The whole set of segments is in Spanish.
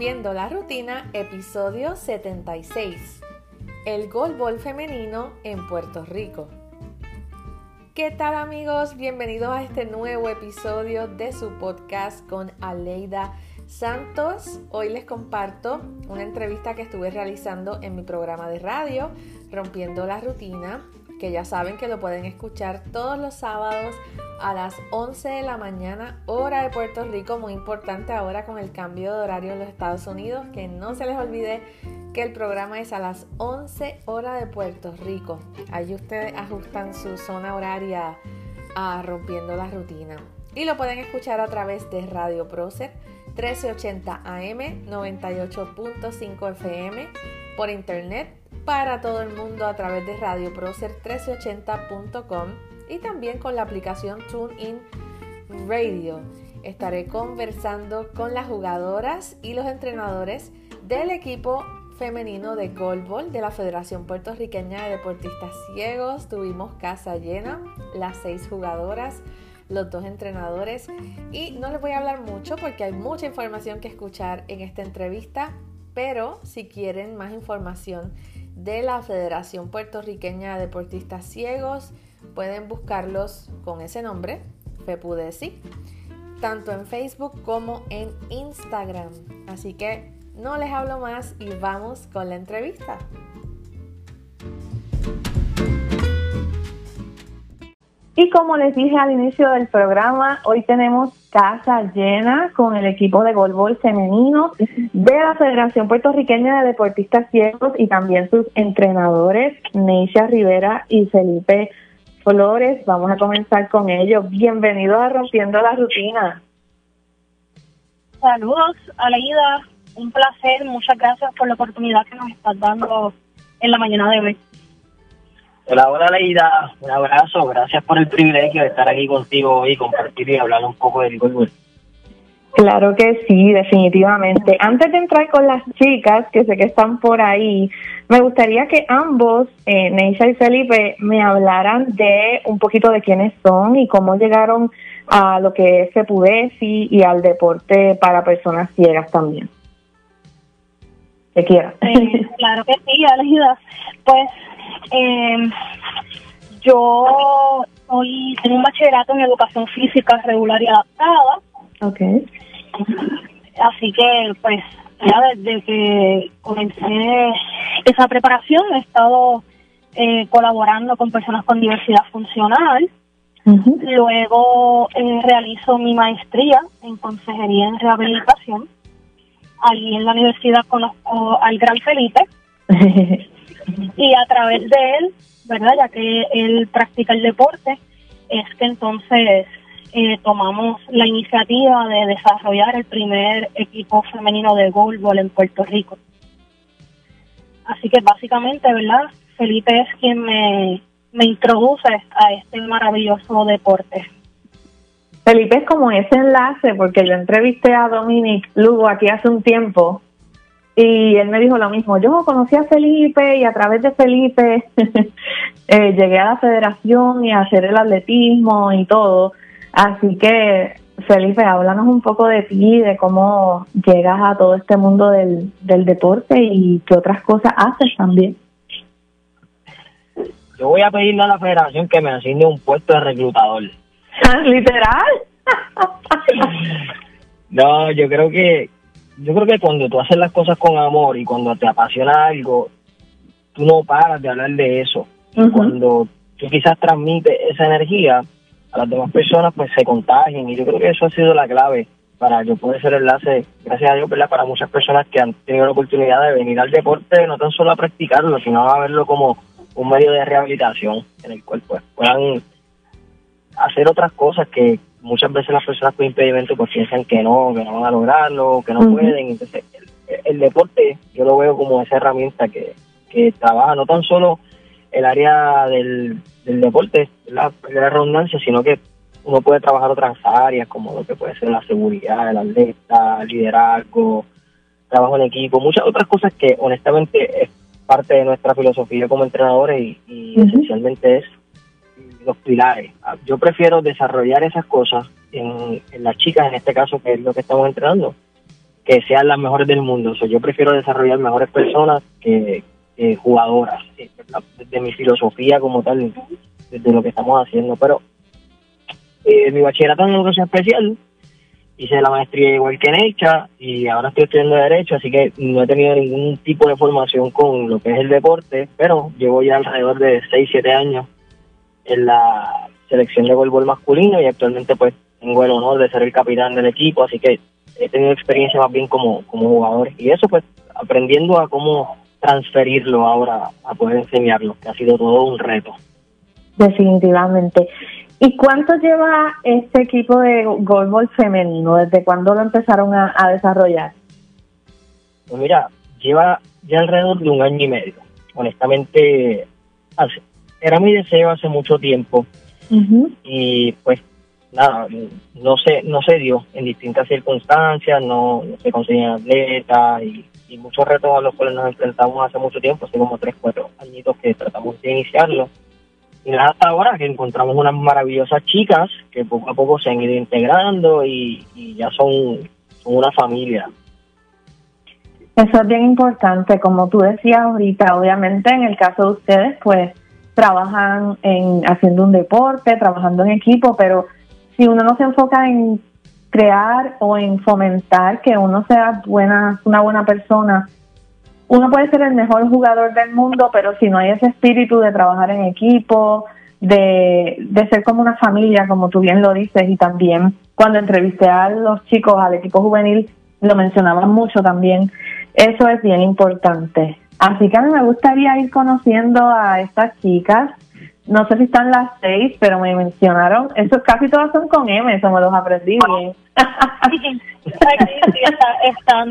Rompiendo la Rutina, episodio 76. El golbol femenino en Puerto Rico. ¿Qué tal amigos? Bienvenidos a este nuevo episodio de su podcast con Aleida Santos. Hoy les comparto una entrevista que estuve realizando en mi programa de radio, Rompiendo la Rutina, que ya saben que lo pueden escuchar todos los sábados a las 11 de la mañana, hora de Puerto Rico, muy importante ahora con el cambio de horario en los Estados Unidos, que no se les olvide que el programa es a las 11 hora de Puerto Rico. Ahí ustedes ajustan su zona horaria a rompiendo la rutina. Y lo pueden escuchar a través de Radio Procer 1380 AM 98.5 FM por internet para todo el mundo a través de Radio Procer 1380.com y también con la aplicación TuneIn Radio. Estaré conversando con las jugadoras y los entrenadores del equipo femenino de Goalball de la Federación Puertorriqueña de Deportistas Ciegos. Tuvimos casa llena, las seis jugadoras, los dos entrenadores y no les voy a hablar mucho porque hay mucha información que escuchar en esta entrevista, pero si quieren más información de la Federación Puertorriqueña de Deportistas Ciegos. Pueden buscarlos con ese nombre, FEPUDESI, tanto en Facebook como en Instagram. Así que no les hablo más y vamos con la entrevista. Y como les dije al inicio del programa, hoy tenemos casa llena con el equipo de golbol femenino de la Federación Puertorriqueña de Deportistas Ciegos y también sus entrenadores, Neisha Rivera y Felipe Flores. Vamos a comenzar con ellos. Bienvenidos a Rompiendo la Rutina. Saludos, Aleida. Un placer. Muchas gracias por la oportunidad que nos estás dando en la mañana de hoy. Hola, hola Leida, un abrazo, gracias por el privilegio de estar aquí contigo hoy, compartir y hablar un poco del golf. Claro que sí, definitivamente. Antes de entrar con las chicas, que sé que están por ahí, me gustaría que ambos, eh, Neisha y Felipe, me hablaran de un poquito de quiénes son y cómo llegaron a lo que es Cepudesi y al deporte para personas ciegas también. Que quiera. Eh, claro que sí, Aleida. Pues eh, yo hoy tengo un bachillerato en educación física regular y adaptada. Okay. Así que, pues, ya desde que comencé esa preparación he estado eh, colaborando con personas con diversidad funcional. Luego eh, realizo mi maestría en consejería en rehabilitación. Allí en la universidad conozco al gran Felipe. y a través de él, ¿verdad? Ya que él practica el deporte, es que entonces eh, tomamos la iniciativa de desarrollar el primer equipo femenino de golbol en Puerto Rico. Así que básicamente, ¿verdad? Felipe es quien me, me introduce a este maravilloso deporte. Felipe es como ese enlace, porque yo entrevisté a Dominic Lugo aquí hace un tiempo y él me dijo lo mismo, yo conocí a Felipe y a través de Felipe eh, llegué a la federación y a hacer el atletismo y todo. Así que, Felipe, háblanos un poco de ti, de cómo llegas a todo este mundo del, del deporte y qué otras cosas haces también. Yo voy a pedirle a la federación que me asigne un puesto de reclutador. ¿Literal? no, yo creo que yo creo que cuando tú haces las cosas con amor y cuando te apasiona algo, tú no paras de hablar de eso. Cuando tú quizás transmites esa energía a las demás personas, pues se contagian. Y yo creo que eso ha sido la clave para yo poder ser enlace, gracias a Dios, ¿verdad? para muchas personas que han tenido la oportunidad de venir al deporte, no tan solo a practicarlo, sino a verlo como un medio de rehabilitación en el cual pues, puedan hacer otras cosas que muchas veces las personas con impedimento pues piensan que no, que no van a lograrlo, que no pueden. Entonces, el, deporte yo lo veo como esa herramienta que, que trabaja no tan solo el área del, del deporte, la, la redundancia, sino que uno puede trabajar otras áreas como lo que puede ser la seguridad, el atleta, liderazgo, trabajo en equipo, muchas otras cosas que honestamente es parte de nuestra filosofía como entrenadores y, esencialmente es los pilares. Yo prefiero desarrollar esas cosas en, las chicas, en este caso, que es lo que estamos entrenando, que sean las mejores del mundo. Yo prefiero desarrollar mejores personas que, jugadoras, desde mi filosofía como tal, desde lo que estamos haciendo. Pero eh, mi bachillerato en educación especial, hice la maestría igual que en hecha y ahora estoy estudiando Derecho, así que no he tenido ningún tipo de formación con lo que es el deporte, pero llevo ya alrededor de 6, 7 años en la selección de golbol masculino y actualmente pues tengo el honor de ser el capitán del equipo, así que he tenido experiencia más bien como, como jugador y eso pues aprendiendo a cómo transferirlo ahora a poder enseñarlo, que ha sido todo un reto. Definitivamente. ¿Y cuánto lleva este equipo de golbol femenino? ¿Desde cuándo lo empezaron a, desarrollar? Pues mira, lleva ya alrededor de un año y medio. Honestamente, era mi deseo hace mucho tiempo y pues nada, no se, no se dio en distintas circunstancias, no, se conseguían atletas y, y, muchos retos a los cuales nos enfrentamos hace mucho tiempo, hace como tres, cuatro añitos que tratamos de iniciarlo. Y nada, hasta ahora que encontramos unas maravillosas chicas que poco a poco se han ido integrando y, ya son, son una familia. Eso es bien importante, como tú decías ahorita, obviamente en el caso de ustedes, pues trabajan en haciendo un deporte, trabajando en equipo, pero si uno no se enfoca en crear o en fomentar que uno sea buena, una buena persona, uno puede ser el mejor jugador del mundo, pero si no hay ese espíritu de trabajar en equipo, de, de ser como una familia, como tú bien lo dices, y también cuando entrevisté a los chicos, al equipo juvenil, lo mencionaban mucho también, eso es bien importante. Así que a mí me gustaría ir conociendo a estas chicas, no sé si están las seis, pero me mencionaron, esos casi todos son con M, eso me los aprendí bien. están,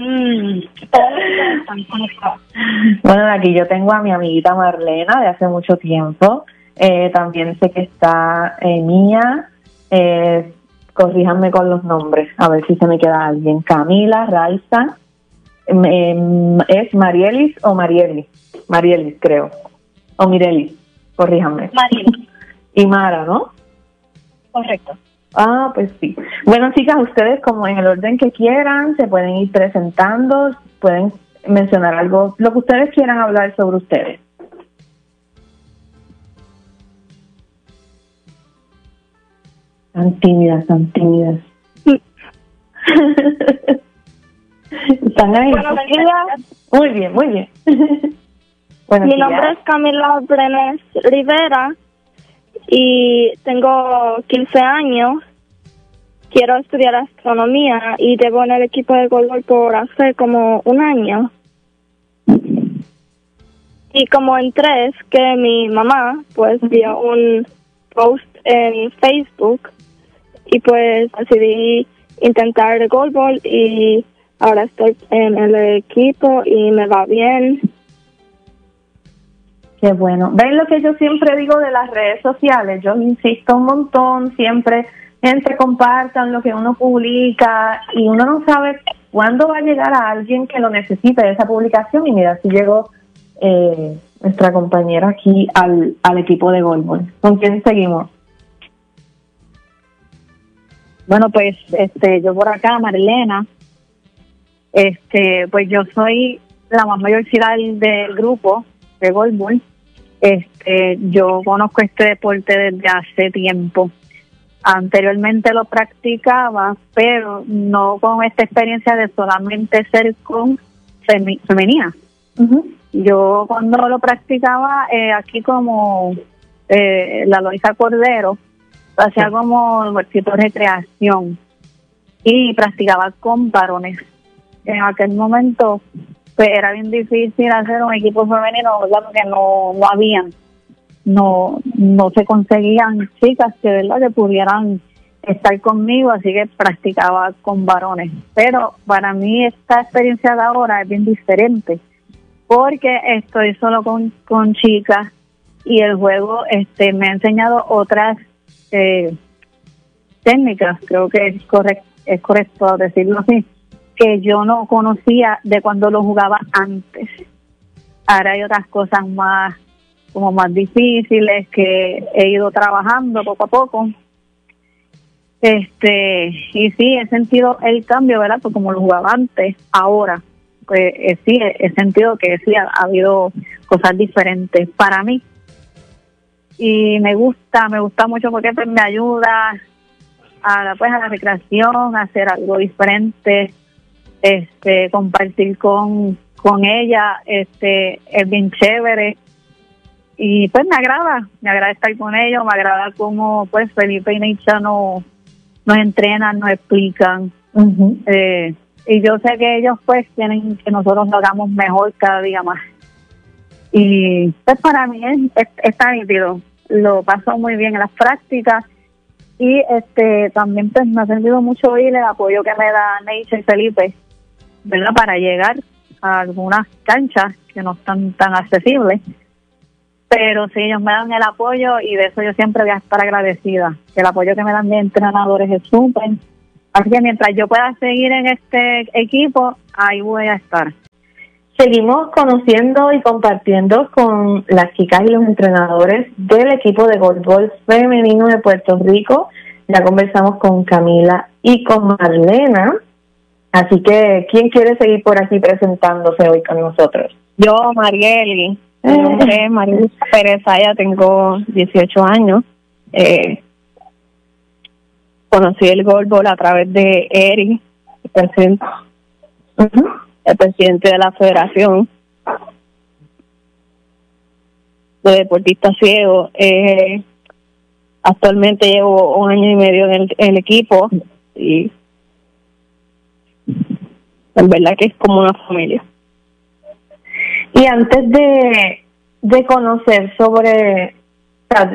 Bueno, aquí yo tengo a mi amiguita Marlena de hace mucho tiempo. Eh, también sé que está eh, Mía. Eh, corríjanme con los nombres, a ver si se me queda alguien. Camila, Raiza. Em, ¿Es Marielis o Marielis? Marielis, creo. O Mirelis corríjame. María. Y Mara, ¿no? Correcto. Ah, pues sí. Bueno, chicas, ustedes como en el orden que quieran, se pueden ir presentando, pueden mencionar algo, lo que ustedes quieran hablar sobre ustedes. Tan tímidas, tan tímidas. Están ahí. muy bien, muy bien. Mi nombre es Camila Brenes Rivera y tengo 15 años. Quiero estudiar astronomía y llevo en el equipo de golf por hace como un año. Y como entré es que mi mamá pues vio un post en Facebook y pues decidí intentar el golf y ahora estoy en el equipo y me va bien Qué bueno. ¿Ven lo que yo siempre digo de las redes sociales? Yo insisto un montón, siempre gente compartan lo que uno publica y uno no sabe cuándo va a llegar a alguien que lo necesite esa publicación. Y mira, si llegó eh, nuestra compañera aquí al, al equipo de Golbol. ¿Con quién seguimos? Bueno, pues este, yo por acá, Marilena, este, pues yo soy la más mayor del grupo de golbol. Este, yo conozco este deporte desde hace tiempo. Anteriormente lo practicaba, pero no con esta experiencia de solamente ser con femenina. Yo cuando lo practicaba eh, aquí como eh, la Loisa Cordero, hacía como tipo de recreación y practicaba con varones. En aquel momento pues era bien difícil hacer un equipo femenino, ¿verdad? Porque no, no habían, no, no se conseguían chicas que, ¿verdad? que pudieran estar conmigo, así que practicaba con varones. Pero para mí esta experiencia de ahora es bien diferente, porque estoy solo con, con chicas y el juego este me ha enseñado otras eh, técnicas, creo que es correcto, es correcto decirlo así que yo no conocía de cuando lo jugaba antes. Ahora hay otras cosas más como más difíciles que he ido trabajando poco a poco. Este, y sí, he sentido el cambio, ¿verdad? Pues como lo jugaba antes, ahora, pues eh, sí, he sentido que sí ha, habido cosas diferentes para mí. Y me gusta, me gusta mucho porque pues, me ayuda a, pues, a la recreación, a hacer algo diferente, este, compartir con, con ella, este, es bien chévere. Y pues me agrada, me agrada estar con ellos, me agrada cómo pues Felipe y Nietzsche no, nos entrenan, nos explican. eh, y yo sé que ellos pues tienen que nosotros lo hagamos mejor cada día más. Y pues para mí es, está nítido, lo paso muy bien en las prácticas. Y este también pues me ha servido mucho oír el apoyo que me da Nietzsche y Felipe, ¿verdad? Para llegar a algunas canchas que no están tan accesibles pero sí, ellos me dan el apoyo y de eso yo siempre voy a estar agradecida. El apoyo que me dan mis entrenadores es súper. Así que mientras yo pueda seguir en este equipo, ahí voy a estar. Seguimos conociendo y compartiendo con las chicas y los entrenadores del equipo de golf femenino de Puerto Rico. Ya conversamos con Camila y con Marlena. Así que, ¿quién quiere seguir por aquí presentándose hoy con nosotros? Yo, Marieli. Mi nombre es María Pérez ya tengo 18 años. Eh, conocí el golbol a través de Eric, el presidente, el presidente de la federación de deportistas ciegos. Eh, actualmente llevo un año y medio en el, equipo y en verdad que es como una familia. Y antes de, de conocer sobre,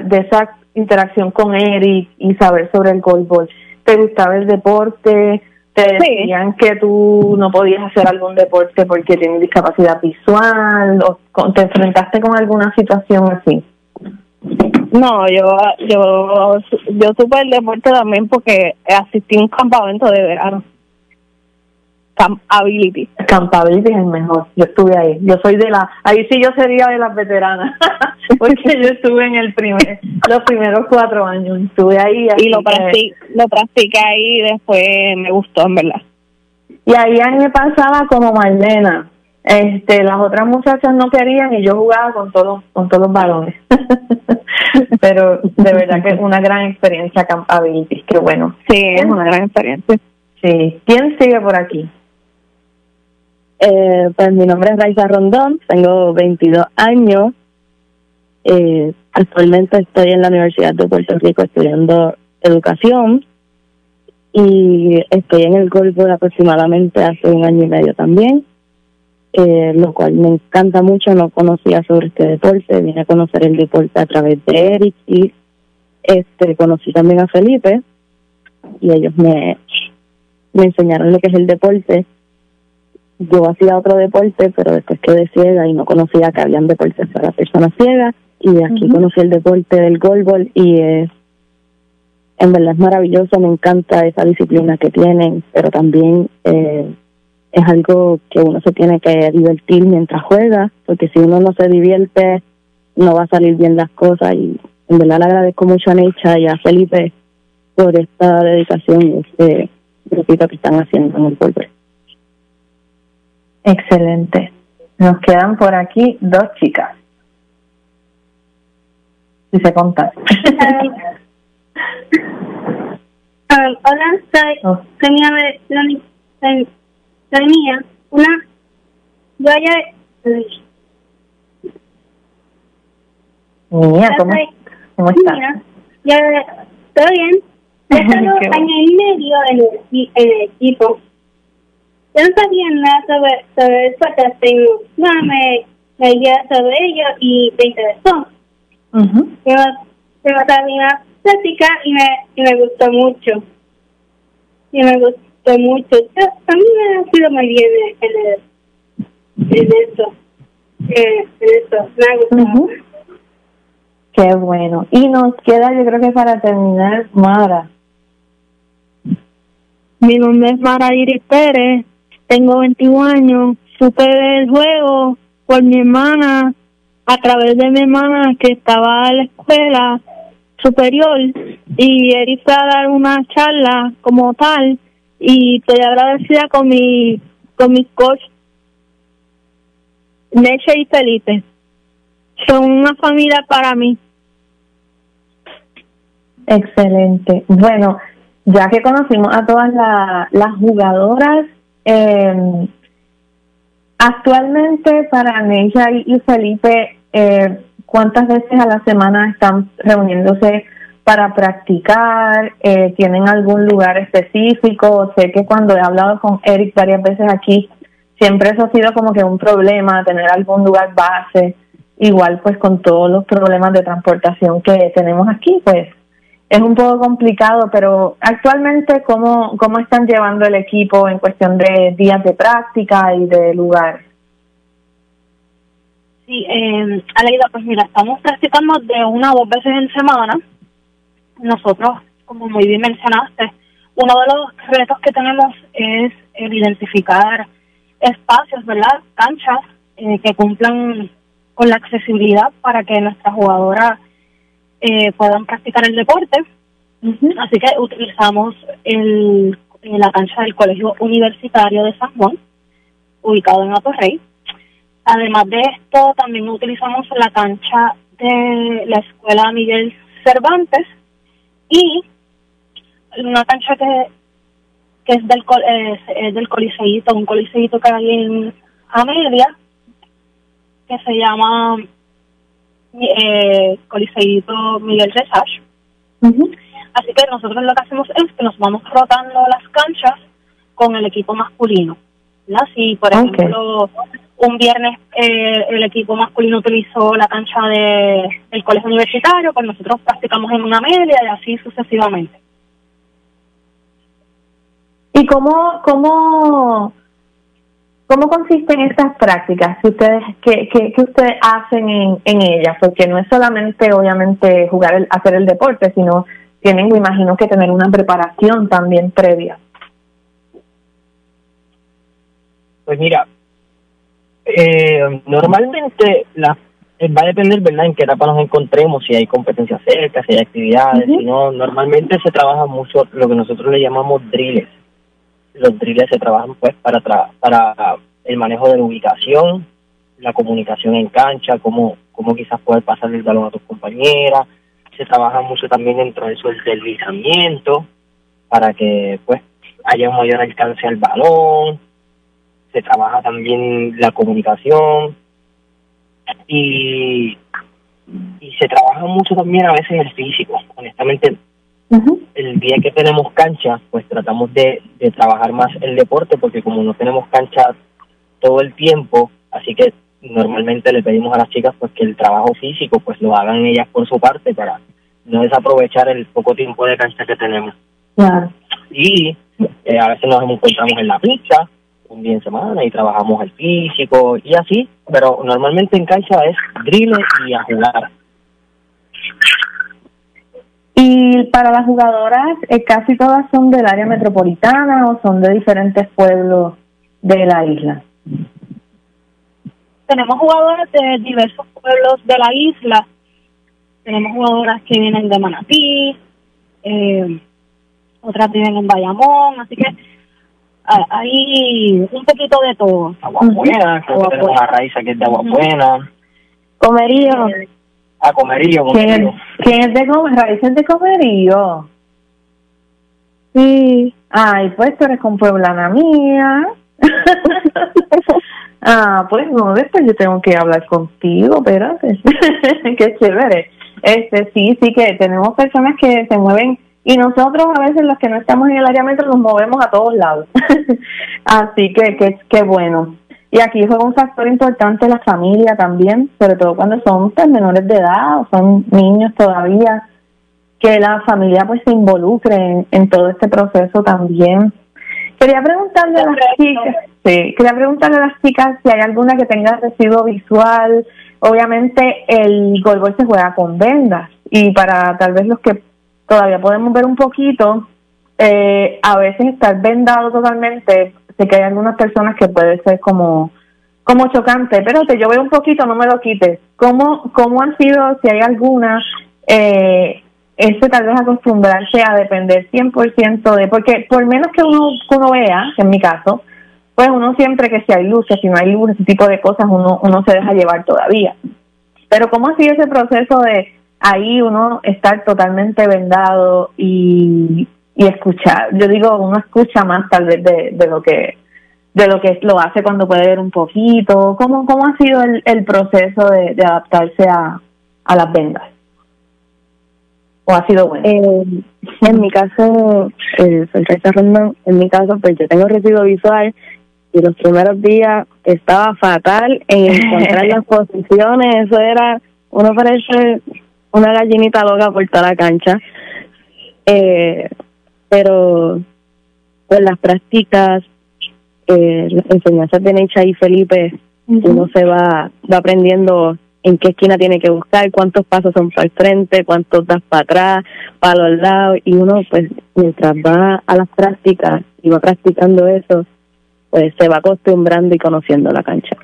de esa interacción con Eric y saber sobre el golf, ¿te gustaba el deporte? ¿Te decían que tú no podías hacer algún deporte porque tienes discapacidad visual? ¿O te enfrentaste con alguna situación así? No, yo yo yo supe el deporte también porque asistí a un campamento de verano. Camp Ability. Camp Ability es el mejor. Yo estuve ahí. Yo soy de la. Ahí sí yo sería de las veteranas. porque yo estuve en el primer, los primeros cuatro años. Estuve ahí. Y lo, practic, lo practiqué ahí y después me gustó, en verdad. Y ahí a mí me pasaba como Marlena. Este, las otras muchachas no querían y yo jugaba con todos con todos los balones. Pero de verdad que es una gran experiencia Camp Ability. Qué bueno. Sí, es una gran experiencia. Sí. ¿Quién sigue por aquí? Eh, pues mi nombre es Raiza Rondón, tengo 22 años. Eh, actualmente estoy en la Universidad de Puerto Rico estudiando educación y estoy en el golf aproximadamente hace un año y medio también, eh, lo cual me encanta mucho. No conocía sobre este deporte, vine a conocer el deporte a través de Eric y este conocí también a Felipe y ellos me, me enseñaron lo que es el deporte yo hacía otro deporte, pero después quedé ciega y no conocía que habían deportes para personas ciegas. Y aquí conocí el deporte del golbol y es, en verdad es maravilloso, me encanta esa disciplina que tienen, pero también eh, es algo que uno se tiene que divertir mientras juega, porque si uno no se divierte, no va a salir bien las cosas. Y en verdad le agradezco mucho a Necha y a Felipe por esta dedicación y este grupito que están haciendo en el golpe. Excelente. Nos quedan por aquí dos chicas. Si se contan. Um, hola, soy, oh. soy mía. Una, yo ya... Mía, ¿cómo, ¿cómo estás? Ya, ¿todo bien? He estado año y medio en el, en el equipo yo no sabía nada sobre, sobre el podcasting. No, me leía sobre ello y me interesó. Uh -huh. Yo, yo también la plática y me, y me gustó mucho. Y me gustó mucho. Yo, a mí me ha sido muy bien en, en, en eso. Eh, en eso. Me ha gustado. Uh -huh. Qué bueno. Y nos queda, yo creo que para terminar, Mara. Mi nombre es Mara Iris Pérez tengo 21 años, supe del juego por mi hermana, a través de mi hermana que estaba en la escuela superior y Eric fue a dar una charla como tal y estoy agradecida con mi con mis coach Neche y Felipe. Son una familia para mí. Excelente. Bueno, ya que conocimos a todas las jugadoras, eh, actualmente para Neisha y Felipe, eh, ¿cuántas veces a la semana están reuniéndose para practicar? Eh, ¿Tienen algún lugar específico? Sé que cuando he hablado con Eric varias veces aquí, siempre eso ha sido como que un problema, tener algún lugar base. Igual pues con todos los problemas de transportación que tenemos aquí, pues es un poco complicado, pero actualmente, ¿cómo, ¿cómo están llevando el equipo en cuestión de días de práctica y de lugar? Sí, eh, Aleida, pues mira, estamos practicando de una o dos veces en semana. Nosotros, como muy bien mencionaste, uno de los retos que tenemos es el identificar espacios, ¿verdad? Canchas eh, que cumplan con la accesibilidad para que nuestras jugadoras eh, puedan practicar el deporte. Así que utilizamos el, la cancha del Colegio Universitario de San Juan, ubicado en Atorrey. Además de esto, también utilizamos la cancha de la Escuela Miguel Cervantes y una cancha que, que es del, es, del Coliseíto, un Coliseíto que hay en Amelia, que se llama eh, Coliseíto Miguel Resach. Así que nosotros lo que hacemos es que nos vamos rotando las canchas con el equipo masculino. Si, por ejemplo, un viernes eh, el equipo masculino utilizó la cancha de, del colegio universitario, pues nosotros practicamos en una media y así sucesivamente. ¿Y cómo, cómo ¿Cómo consisten estas prácticas que ustedes que, que, ustedes hacen en, en ellas? Porque no es solamente, obviamente, jugar, el, hacer el deporte, sino tienen, me imagino, que tener una preparación también previa. Pues mira, eh, normalmente la, eh, va a depender, ¿verdad?, en qué etapa nos encontremos, si hay competencias cerca, si hay actividades, si no, normalmente se trabaja mucho lo que nosotros le llamamos drills los drills se trabajan pues para para el manejo de la ubicación, la comunicación en cancha, cómo, cómo quizás poder pasar el balón a tus compañeras. Se trabaja mucho también dentro de eso el deslizamiento para que pues haya un mayor alcance al balón. Se trabaja también la comunicación y, y se trabaja mucho también a veces el físico. Honestamente, el día que tenemos cancha, pues tratamos de, de trabajar más el deporte, porque como no tenemos cancha todo el tiempo, así que normalmente le pedimos a las chicas pues que el trabajo físico pues lo hagan ellas por su parte para no desaprovechar el poco tiempo de cancha que tenemos. Y eh, a veces nos encontramos en la pista un día en semana y trabajamos el físico y así, pero normalmente en cancha es drill y a jugar. Y para las jugadoras, eh, casi todas son del área metropolitana o son de diferentes pueblos de la isla. Tenemos jugadoras de diversos pueblos de la isla. Tenemos jugadoras que vienen de Manatí, eh, otras viven en Bayamón, así que hay un poquito de todo. Agua Buena, creo que tenemos a Raiza que es de Agua Buena. Comerío. Eh, a Comerío, ¿Quién, es de Raíces de Comerío? Sí. Ay, pues tú eres con Pueblana mía. ah, pues no, después yo tengo que hablar contigo, espérate. Qué chévere. Este, sí, sí que tenemos personas que se mueven y nosotros a veces los que no estamos en el área metro nos movemos a todos lados. Así que qué bueno. Y aquí juega un factor importante la familia también, sobre todo cuando son pues, menores de edad o son niños todavía, que la familia pues se involucre en, todo este proceso también. Quería preguntarle a las chicas, sí, quería preguntarle a las chicas si hay alguna que tenga residuo visual. Obviamente el golbol se juega con vendas y para tal vez los que todavía podemos ver un poquito, eh, a veces estar vendado totalmente sé que hay algunas personas que puede ser como como chocante, pero te yo veo un poquito, no me lo quites. ¿Cómo, cómo han sido, si hay alguna, eh, ese tal vez acostumbrarse a depender 100% de, porque por menos que uno, uno vea, en mi caso, pues uno siempre que si hay luces, si no hay luz, ese tipo de cosas, uno, uno se deja llevar todavía. Pero ¿cómo ha sido ese proceso de ahí uno estar totalmente vendado y, y escuchar? Yo digo, uno escucha más tal vez de, de lo que de lo que lo hace cuando puede ver un poquito. ¿Cómo, cómo ha sido el, el proceso de, de adaptarse a, a las vendas? ¿O ha sido bueno? Eh, en mi caso, eh, Rondón, en mi caso, pues yo tengo residuo visual y los primeros días estaba fatal en encontrar las posiciones, eso era, uno parece una gallinita loca por toda la cancha. Eh, pero pues las prácticas, eh, las enseñanzas de Necha y Felipe, uno se va, va aprendiendo en qué esquina tiene que buscar, cuántos pasos son para el frente, cuántos das para atrás, para los lados, y uno pues mientras va a las prácticas y va practicando eso, pues se va acostumbrando y conociendo la cancha.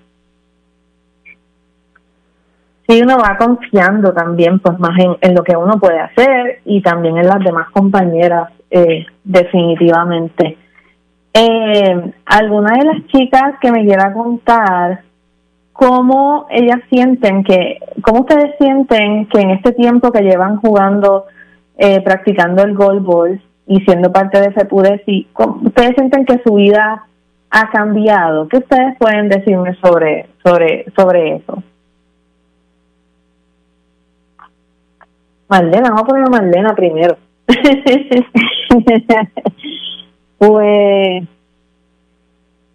Sí, uno va confiando también pues más en, en lo que uno puede hacer y también en las demás compañeras, eh, definitivamente. Eh, alguna de las chicas que me quiera contar cómo ellas sienten que, cómo ustedes sienten que en este tiempo que llevan jugando, eh, practicando el goalball y siendo parte de FEPUDESI, ustedes sienten que su vida ha cambiado. ¿Qué ustedes pueden decirme sobre, sobre, sobre eso? Marlena, vamos a poner a Marlena primero. pues,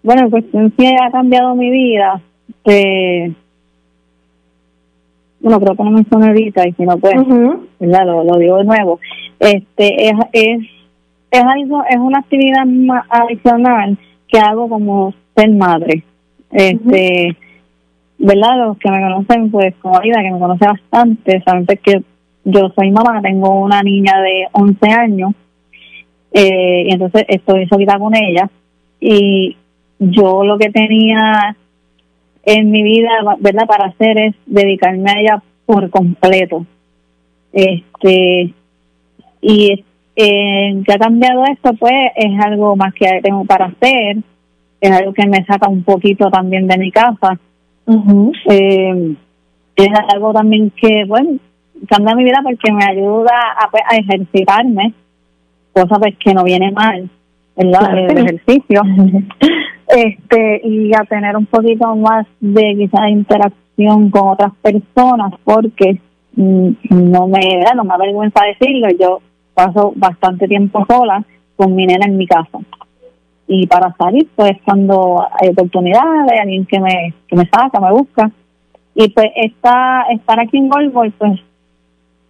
bueno, pues sí ha cambiado mi vida. Eh, bueno, creo que no me suena ahorita y si no, pues, ¿verdad? Lo, lo digo de nuevo. Este, es, es, es algo, es una actividad adicional que hago como ser madre. Este, ¿verdad? Los que me conocen, pues como vida, que me conoce bastante, saben que yo soy mamá, tengo una niña de 11 años, eh, y entonces estoy solita con ella, y yo lo que tenía en mi vida, ¿verdad? Para hacer es dedicarme a ella por completo. Este, y eh, que ha cambiado esto, pues es algo más que tengo para hacer, es algo que me saca un poquito también de mi casa. eh, es algo también que, bueno, cambia mi vida porque me ayuda a, pues, a ejercitarme, cosa pues que no viene mal, ¿verdad? El ejercicio. este Y a tener un poquito más de quizás interacción con otras personas porque mm, no me, no me avergüenza decirlo, yo paso bastante tiempo sola con mi nena en mi casa. Y para salir, pues cuando hay oportunidades, alguien que me, que me saca, me busca. Y pues esta, estar aquí en Goldboy, pues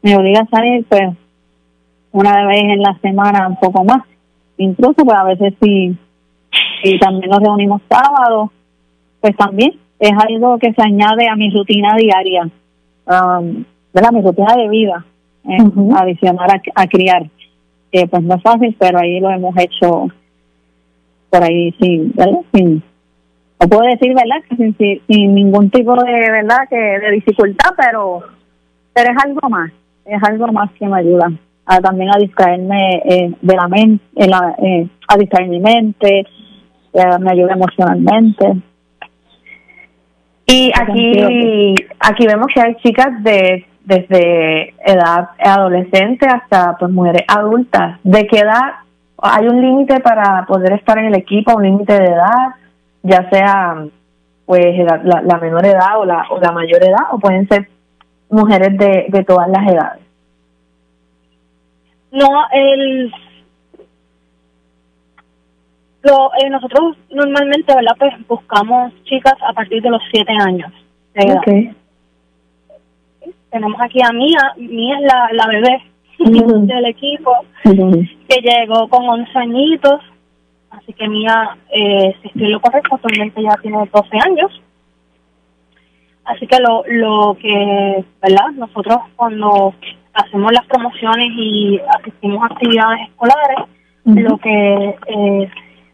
me obliga a salir, pues una vez en la semana, un poco más. Incluso, pues a veces si, si también nos reunimos sábado, pues también es algo que se añade a mi rutina diaria, um, ¿verdad? Mi rutina de vida eh, adicionar a, criar. Eh, pues no es fácil, pero ahí lo hemos hecho por ahí sin, ¿verdad? Sin, no puedo decir, ¿verdad? sin, sin, ningún tipo de, ¿verdad? Que de dificultad, pero, pero es algo más, es algo más que me ayuda a, también a distraerme eh, de la mente, eh, a distraer mi mente, eh, me ayuda emocionalmente. Y aquí, aquí vemos que hay chicas de desde edad adolescente hasta pues mujeres adultas. ¿De qué edad hay un límite para poder estar en el equipo, un límite de edad, ya sea pues la, la, menor edad o la, o la mayor edad, o pueden ser mujeres de, de todas las edades? No, el lo, eh, nosotros normalmente, ¿verdad? Pues buscamos chicas a partir de los siete años de edad tenemos aquí a Mía, Mía es la, la bebé del equipo, que llegó con 11 añitos, así que Mía, eh, si estoy lo correcto, actualmente ya tiene 12 años. Así que lo, lo que, ¿verdad? Nosotros cuando hacemos las promociones y asistimos a actividades escolares, lo que eh,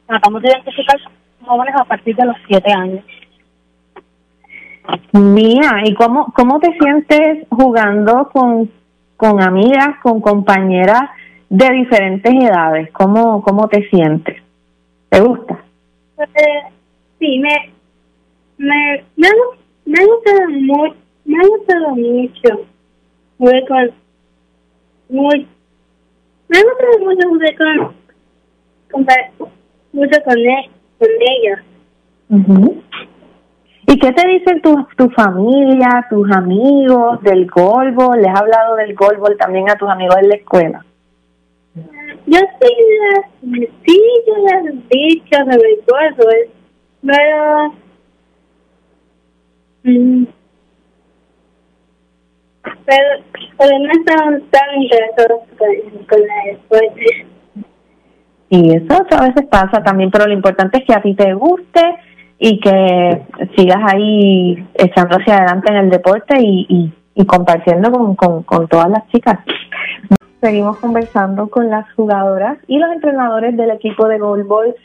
tratamos de identificar jóvenes a partir de los 7 años. Mía, ¿y cómo, cómo te sientes jugando con, con amigas, con compañeras de diferentes edades. ¿Cómo, cómo te sientes? ¿Te gusta? Eh, sí, me, me, me, ha gustado mucho, me ha gustado mucho jugar con, muy, me ha gustado mucho jugar con, con mucho con, e, con ella. ¿Y qué te dicen tu, tu familia, tus amigos del golbol? ¿Les has hablado del golbol también a tus amigos en la escuela? Yo sí, sí, yo les he dicho sobre eso, pero, mm, pero, pero no estaban tan interesados con, con la deporte. Y eso a veces pasa también, pero lo importante es que a ti te guste y que sigas ahí echando hacia adelante en el deporte y, y, y compartiendo con, con, con todas las chicas. Seguimos conversando con las jugadoras y los entrenadores del equipo de goalball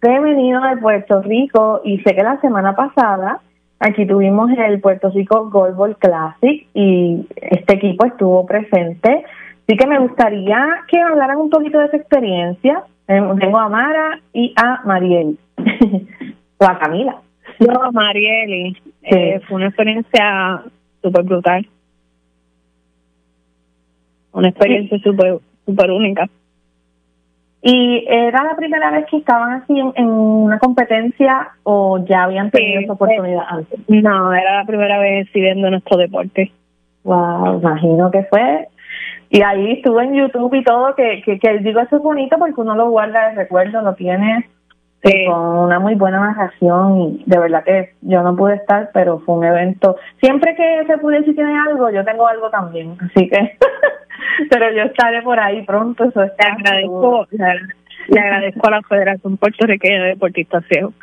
femenino de Puerto Rico y sé que la semana pasada aquí tuvimos el Puerto Rico Goalball Classic y este equipo estuvo presente. Así que me gustaría que hablaran un poquito de su experiencia. Eh, tengo a Mara y a Mariel. o a Camila. No, Marieli. Eh, fue una experiencia súper brutal una experiencia súper super única. ¿Y era la primera vez que estaban así en, una competencia o ya habían tenido esa oportunidad antes? No, era la primera vez viendo nuestro deporte. Wow, imagino que fue. Y ahí estuve en YouTube y todo, que, que, que digo, eso es bonito porque uno lo guarda de recuerdo, lo tiene con una muy buena narración y de verdad que yo no pude estar, pero fue un evento. Siempre que se decir tiene algo, yo tengo algo también, así que, pero yo estaré por ahí pronto. Eso le agradezco, le, agradezco a la Federación Puertorriqueña de Deportistas Ciegos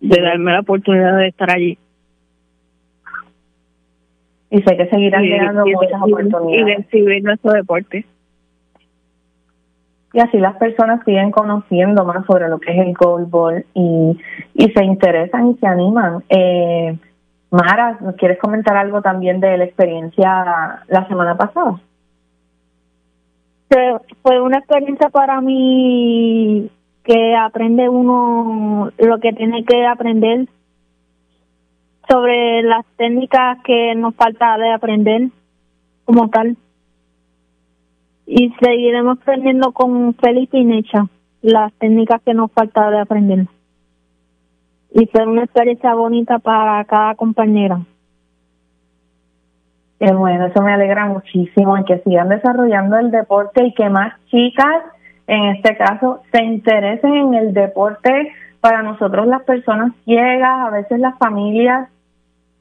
de darme la oportunidad de estar allí. Y sé que seguirán llegando muchas oportunidades. Y de exhibir nuestro deporte y así las personas siguen conociendo más sobre lo que es el goalball y, y se interesan y se animan. Eh, Mara, ¿quieres comentar algo también de la experiencia la semana pasada? Fue una experiencia para mí que aprende uno lo que tiene que aprender sobre las técnicas que nos falta de aprender como tal y seguiremos aprendiendo con Felipe y las técnicas que nos falta de aprender. Y fue una experiencia bonita para cada compañera. Qué bueno, eso me alegra muchísimo y que sigan desarrollando el deporte y que más chicas, en este caso, se interesen en el deporte. Para nosotros las personas ciegas, a veces las familias,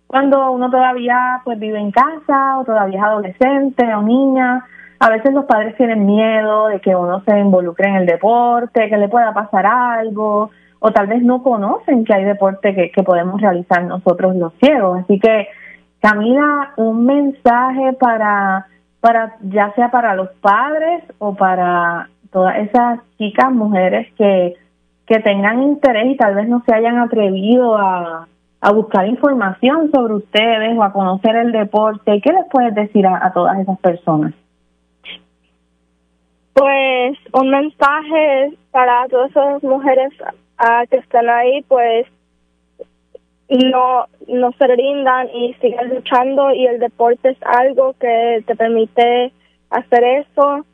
cuando uno todavía pues vive en casa o todavía es adolescente o niña, a veces los padres tienen miedo de que uno se involucre en el deporte, que le pueda pasar algo, o tal vez no conocen que hay deporte que, podemos realizar nosotros los ciegos. Así que, Camila, un mensaje para, para, ya sea para los padres o para todas esas chicas, mujeres que, que tengan interés y tal vez no se hayan atrevido a, a buscar información sobre ustedes o a conocer el deporte. ¿Qué les puedes decir a todas esas personas? Pues un mensaje para todas esas mujeres uh, que están ahí, pues no, no se rindan y sigan luchando y el deporte es algo que te permite hacer eso.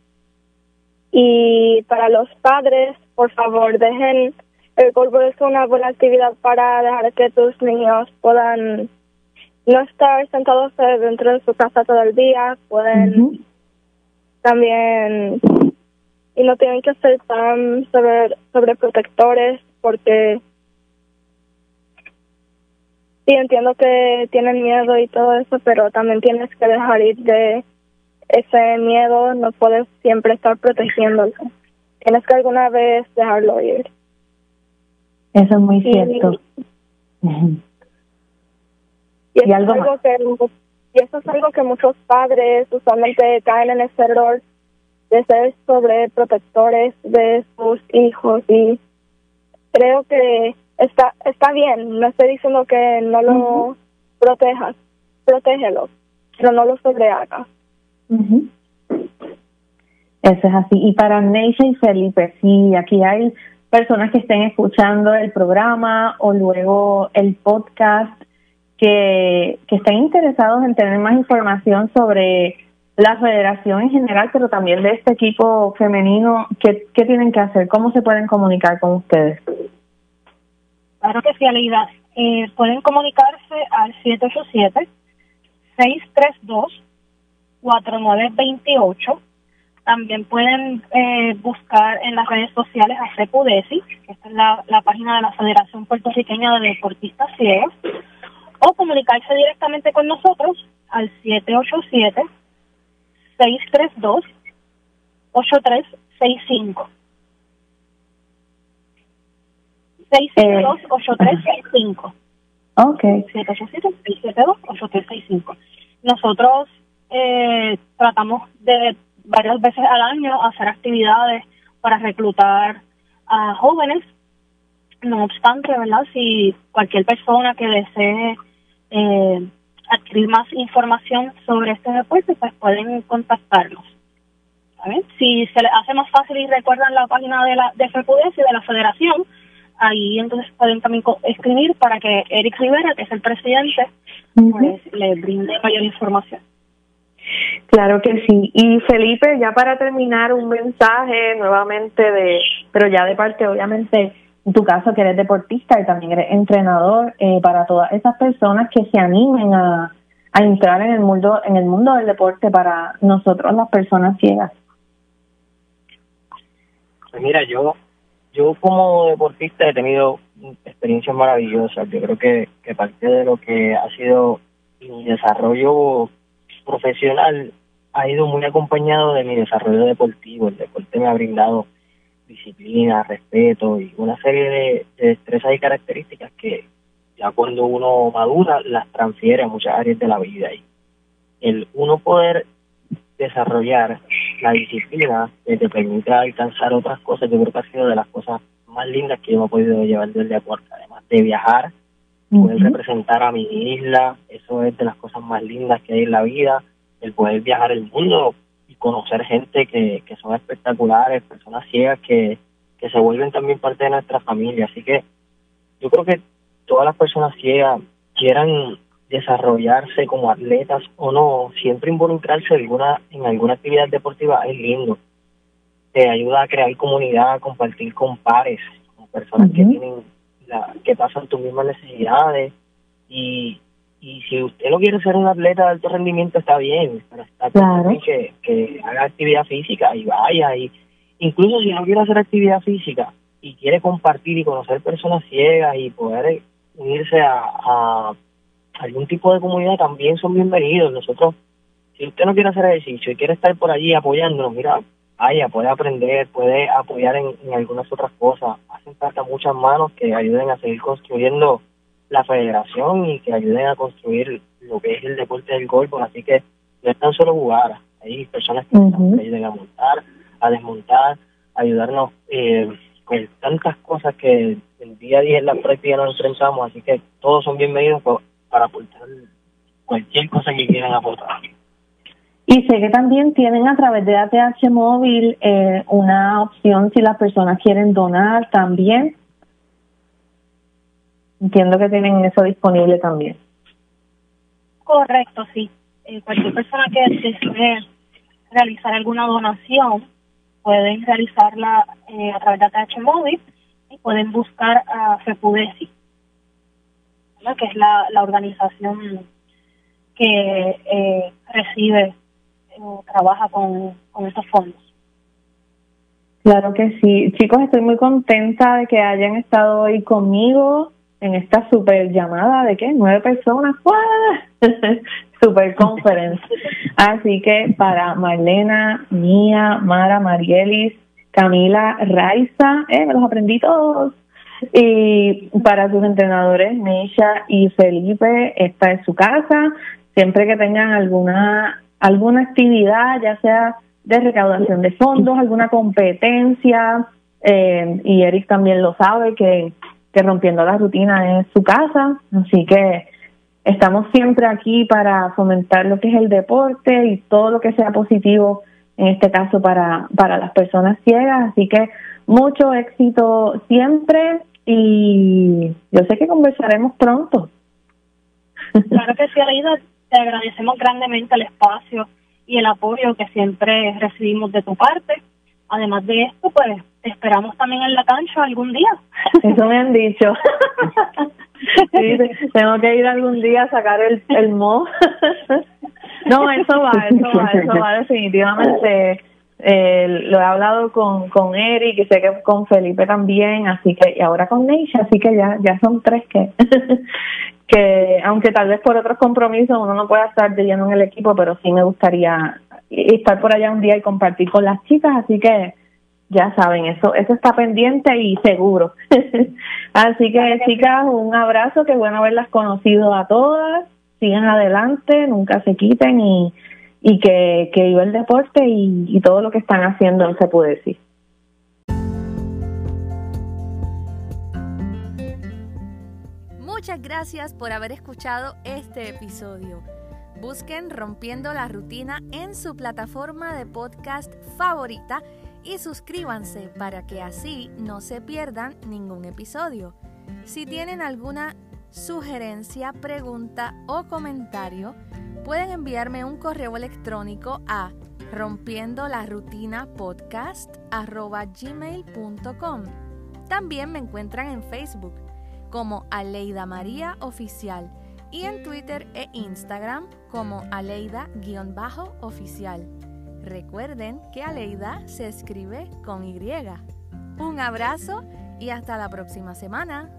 Y para los padres, por favor, dejen el golpe es una buena actividad para dejar que tus niños puedan no estar sentados dentro de su casa todo el día, pueden también y no tienen que ser tan sobre sobreprotectores porque sí entiendo que tienen miedo y todo eso pero también tienes que dejar ir de ese miedo no puedes siempre estar protegiéndolo. Tienes que alguna vez dejarlo ir. Eso es muy cierto. Y, eso algo algo que y eso es algo que muchos padres usualmente caen en ese error de ser sobreprotectores de sus hijos y creo que está está bien no estoy diciendo que no lo protejas protégelo pero no lo sobrehaga. Eso es así. Y para Neisha y Felipe, si aquí hay personas que estén escuchando el programa o luego el podcast que, que estén interesados en tener más información sobre la federación en general, pero también de este equipo femenino, ¿qué, qué tienen que hacer? ¿Cómo se pueden comunicar con ustedes? Claro que sí, Aleida. Eh, pueden comunicarse al 787-632-4928 también pueden eh, buscar en las redes sociales a CEPUDESI, que es la, página de la Federación Puertorriqueña de Deportistas Ciegos, o comunicarse directamente con nosotros al 787-632-8365. 632-8365. Ok. 787-672-8365. Nosotros eh, tratamos de varias veces al año hacer actividades para reclutar a jóvenes. No obstante, ¿verdad? Si cualquier persona que desee eh, adquirir más información sobre este deporte, pues pueden contactarnos. Si se les hace más fácil y recuerdan la página de la de FEPUDES y de la federación, ahí entonces pueden también escribir para que Eric Rivera, que es el presidente, pues le brinde mayor información. Claro que sí. Y Felipe, ya para terminar, un mensaje nuevamente de, pero ya de parte, obviamente, en tu caso que eres deportista y también eres entrenador, eh, para todas esas personas que se animen a, a entrar en el mundo, en el mundo del deporte para nosotros las personas ciegas. Pues mira, yo, yo como deportista he tenido experiencias maravillosas. Yo creo que, que parte de lo que ha sido mi desarrollo profesional ha ido muy acompañado de mi desarrollo deportivo. El deporte me ha brindado disciplina, respeto y una serie de, destrezas y características que ya cuando uno madura las transfiere a muchas áreas de la vida. Y el uno poder desarrollar la disciplina que te permite alcanzar otras cosas, yo creo que ha sido de las cosas más lindas que yo me he podido llevar del deporte, además de viajar, poder representar a mi isla, eso es de las cosas más lindas que hay en la vida, el poder viajar el mundo conocer gente que, que son espectaculares, personas ciegas que, que se vuelven también parte de nuestra familia. Así que yo creo que todas las personas ciegas quieran desarrollarse como atletas o no, siempre involucrarse en alguna, en alguna actividad deportiva es lindo. Te ayuda a crear comunidad, a compartir con pares, con personas que tienen que pasan tus mismas necesidades y, y si usted no quiere ser un atleta de alto rendimiento está bien, pero está bien que, que haga actividad física y vaya y incluso si no quiere hacer actividad física y quiere compartir y conocer personas ciegas y poder unirse a, a algún tipo de comunidad también son bienvenidos. Nosotros, si usted no quiere hacer ejercicio y quiere estar por allí apoyándonos, mira, vaya, puede aprender, puede apoyar en, algunas otras cosas. Hacen falta muchas manos que ayuden a seguir construyendo la federación y que ayuden a construir lo que es el deporte del golf. Así que no es tan solo jugar, hay personas que, ayuden a montar, a desmontar, a ayudarnos eh, con tantas cosas que el día a día en la práctica nos enfrentamos. Así que todos son bienvenidos para aportar cualquier cosa que quieran aportar. Y sé que también tienen a través de ATH Móvil eh, una opción si las personas quieren donar también. Entiendo que tienen eso disponible también. Correcto, sí. Eh, cualquier persona que desee realizar alguna donación pueden realizarla eh, a través de ATH Móvil y pueden buscar a FEPUDESI, que es la, la organización que recibe trabaja con, con estos fondos. Claro que sí. Chicos, estoy muy contenta de que hayan estado hoy conmigo en esta super llamada de qué? Nueve personas. super conference. Así que para Marlena, Mía, Mara, Marielis, Camila, Raiza, eh, me los aprendí todos. Y para sus entrenadores, Misha y Felipe, esta es su casa. Siempre que tengan alguna alguna actividad, ya sea de recaudación de fondos, alguna competencia, eh, y Eric también lo sabe, que, que rompiendo la rutina es su casa, así que estamos siempre aquí para fomentar lo que es el deporte y todo lo que sea positivo, en este caso para, para las personas ciegas. Así que mucho éxito siempre y yo sé que conversaremos pronto. Claro que sí, Aida, te agradecemos grandemente el espacio y el apoyo que siempre recibimos de tu parte. Además de esto, pues te esperamos también en la cancha algún día. Eso me han dicho. tengo que ir algún día a sacar el, el mo. no, eso va, eso va, eso va definitivamente. Eh, lo he hablado con, con Eric y sé que con Felipe también, así que, y ahora con Neisha, así que ya, ya son tres que, que aunque tal vez por otros compromisos uno no pueda estar de lleno en el equipo, pero sí me gustaría estar por allá un día y compartir con las chicas, así que ya saben, eso eso está pendiente y seguro. así que chicas, un abrazo, qué bueno haberlas conocido a todas, sigan adelante, nunca se quiten y, y que, que viva el deporte y, y todo lo que están haciendo, se puede decir. Muchas gracias por haber escuchado este episodio. Busquen Rompiendo la Rutina en su plataforma de podcast favorita y suscríbanse para que así no se pierdan ningún episodio. Si tienen alguna sugerencia, pregunta o comentario, pueden enviarme un correo electrónico a rompiendo la rutina podcast gmail.com. También me encuentran en Facebook como Aleida María Oficial y en Twitter e Instagram como Aleida-oficial. Recuerden que Aleida se escribe con Y. Un abrazo y hasta la próxima semana.